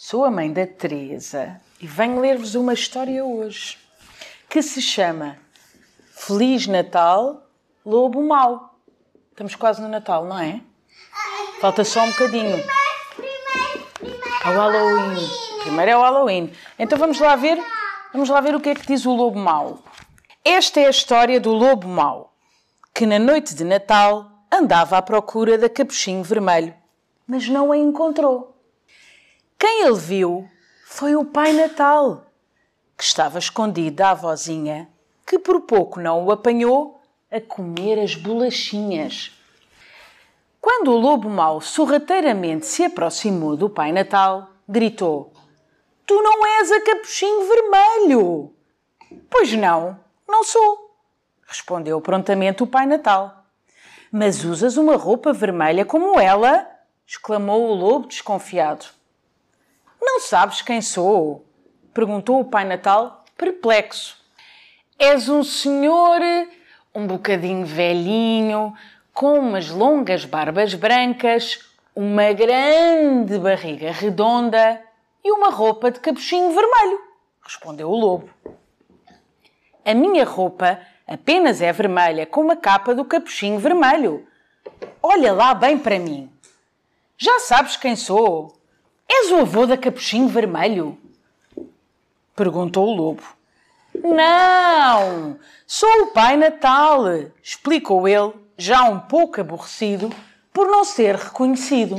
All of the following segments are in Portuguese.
Sou a mãe da Teresa e venho ler-vos uma história hoje que se chama Feliz Natal, Lobo Mau. Estamos quase no Natal, não é? Falta só um bocadinho. Ao Halloween. Primeiro é o Halloween. Então vamos lá ver, vamos lá ver o que é que diz o Lobo Mau. Esta é a história do Lobo Mau, que na noite de Natal andava à procura da Capuchinho Vermelho, mas não a encontrou. Quem ele viu foi o Pai Natal, que estava escondido da avózinha, que por pouco não o apanhou a comer as bolachinhas. Quando o lobo mau sorrateiramente se aproximou do Pai Natal, gritou: Tu não és a Capuchinho Vermelho! Pois não, não sou, respondeu prontamente o Pai Natal. Mas usas uma roupa vermelha como ela? exclamou o lobo desconfiado. Não sabes quem sou? perguntou o Pai Natal, perplexo. És um senhor um bocadinho velhinho, com umas longas barbas brancas, uma grande barriga redonda e uma roupa de capuchinho vermelho, respondeu o lobo. A minha roupa apenas é vermelha com a capa do capuchinho vermelho. Olha lá bem para mim. Já sabes quem sou? És o avô da Capuchinho Vermelho? Perguntou o lobo. Não, sou o Pai Natal, explicou ele, já um pouco aborrecido por não ser reconhecido.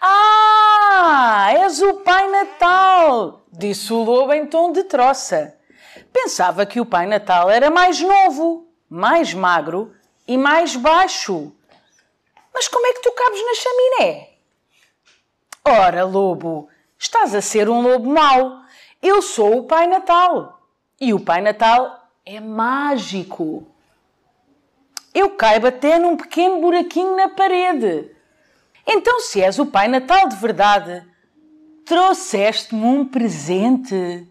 Ah, és o Pai Natal, disse o lobo em tom de troça. Pensava que o Pai Natal era mais novo, mais magro e mais baixo. Mas como é que tu cabes na chaminé? Ora, lobo, estás a ser um lobo mau. Eu sou o Pai Natal. E o Pai Natal é mágico. Eu caibo até num pequeno buraquinho na parede. Então, se és o Pai Natal de verdade, trouxeste-me um presente?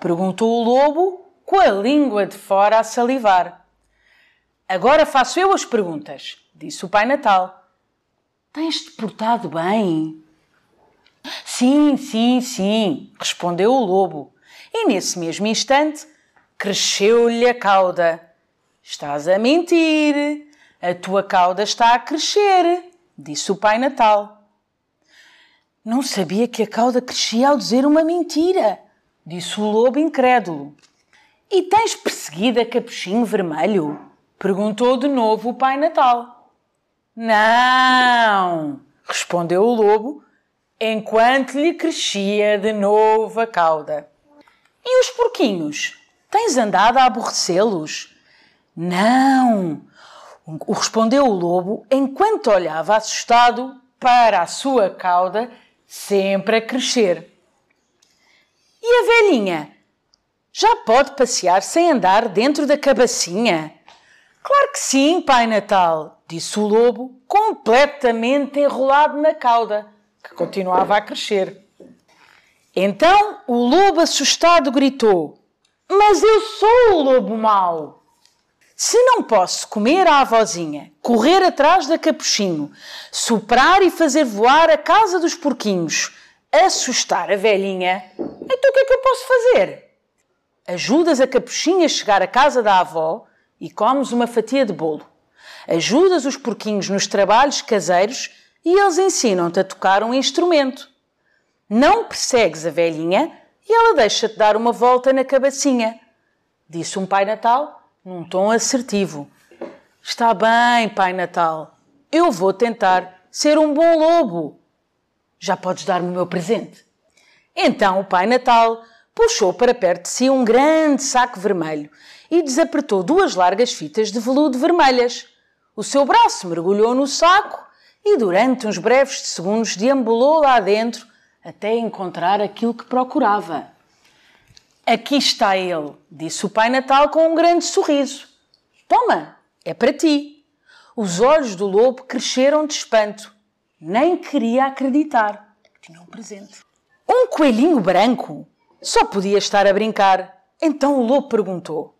Perguntou o lobo, com a língua de fora a salivar. Agora faço eu as perguntas, disse o Pai Natal. Tens-te portado bem? Sim, sim, sim, respondeu o lobo. E nesse mesmo instante cresceu-lhe a cauda. Estás a mentir. A tua cauda está a crescer, disse o Pai Natal. Não sabia que a cauda crescia ao dizer uma mentira, disse o lobo incrédulo. E tens perseguido a Capuchinho Vermelho? perguntou de novo o Pai Natal. Não, respondeu o lobo enquanto lhe crescia de novo a cauda. E os porquinhos? Tens andado a aborrecê-los? Não, respondeu o lobo enquanto olhava assustado para a sua cauda sempre a crescer. E a velhinha? Já pode passear sem andar dentro da cabacinha? Claro que sim, Pai Natal, disse o lobo, completamente enrolado na cauda que continuava a crescer. Então o lobo assustado gritou: Mas eu sou o lobo mau! Se não posso comer a avózinha, correr atrás da capuchinho, soprar e fazer voar a casa dos porquinhos, assustar a velhinha, então o que é que eu posso fazer? Ajudas a capuchinha a chegar à casa da avó e comes uma fatia de bolo. Ajudas os porquinhos nos trabalhos caseiros e eles ensinam-te a tocar um instrumento. Não persegues a velhinha e ela deixa-te dar uma volta na cabacinha, disse um Pai Natal num tom assertivo. Está bem, Pai Natal, eu vou tentar ser um bom lobo. Já podes dar-me o meu presente. Então o Pai Natal puxou para perto de si um grande saco vermelho e desapertou duas largas fitas de veludo vermelhas. O seu braço mergulhou no saco e durante uns breves segundos deambulou lá dentro até encontrar aquilo que procurava. Aqui está ele, disse o Pai Natal com um grande sorriso. Toma, é para ti. Os olhos do lobo cresceram de espanto. Nem queria acreditar tinha um presente. Um coelhinho branco? Só podia estar a brincar. Então o lobo perguntou: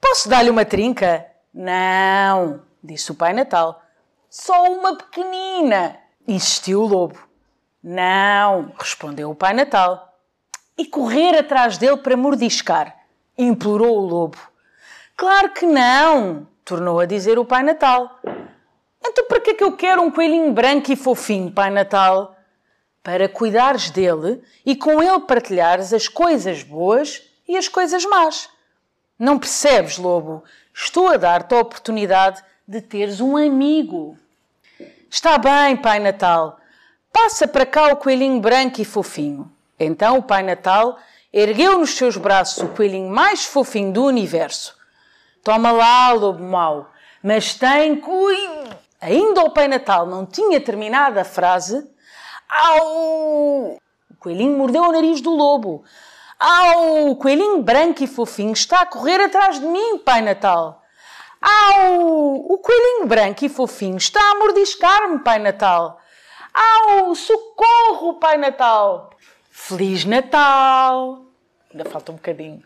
Posso dar-lhe uma trinca? Não, disse o Pai Natal. Só uma pequenina, insistiu o lobo. Não, respondeu o Pai Natal. E correr atrás dele para mordiscar, implorou o lobo. Claro que não, tornou a dizer o Pai Natal. Então para que é que eu quero um coelhinho branco e fofinho, Pai Natal? Para cuidares dele e com ele partilhares as coisas boas e as coisas más. Não percebes, lobo? Estou a dar-te a oportunidade de teres um amigo. Está bem, Pai Natal. Passa para cá o coelhinho branco e fofinho. Então o Pai Natal ergueu nos seus braços o coelhinho mais fofinho do universo. Toma lá, lobo mau, mas tem cuidado. Ainda o Pai Natal não tinha terminado a frase. Au! O coelhinho mordeu o nariz do lobo. Au! O coelhinho branco e fofinho está a correr atrás de mim, Pai Natal. Au! O coelhinho branco e fofinho está a mordiscar-me, Pai Natal. Au! Socorro, Pai Natal! Feliz Natal! Ainda falta um bocadinho.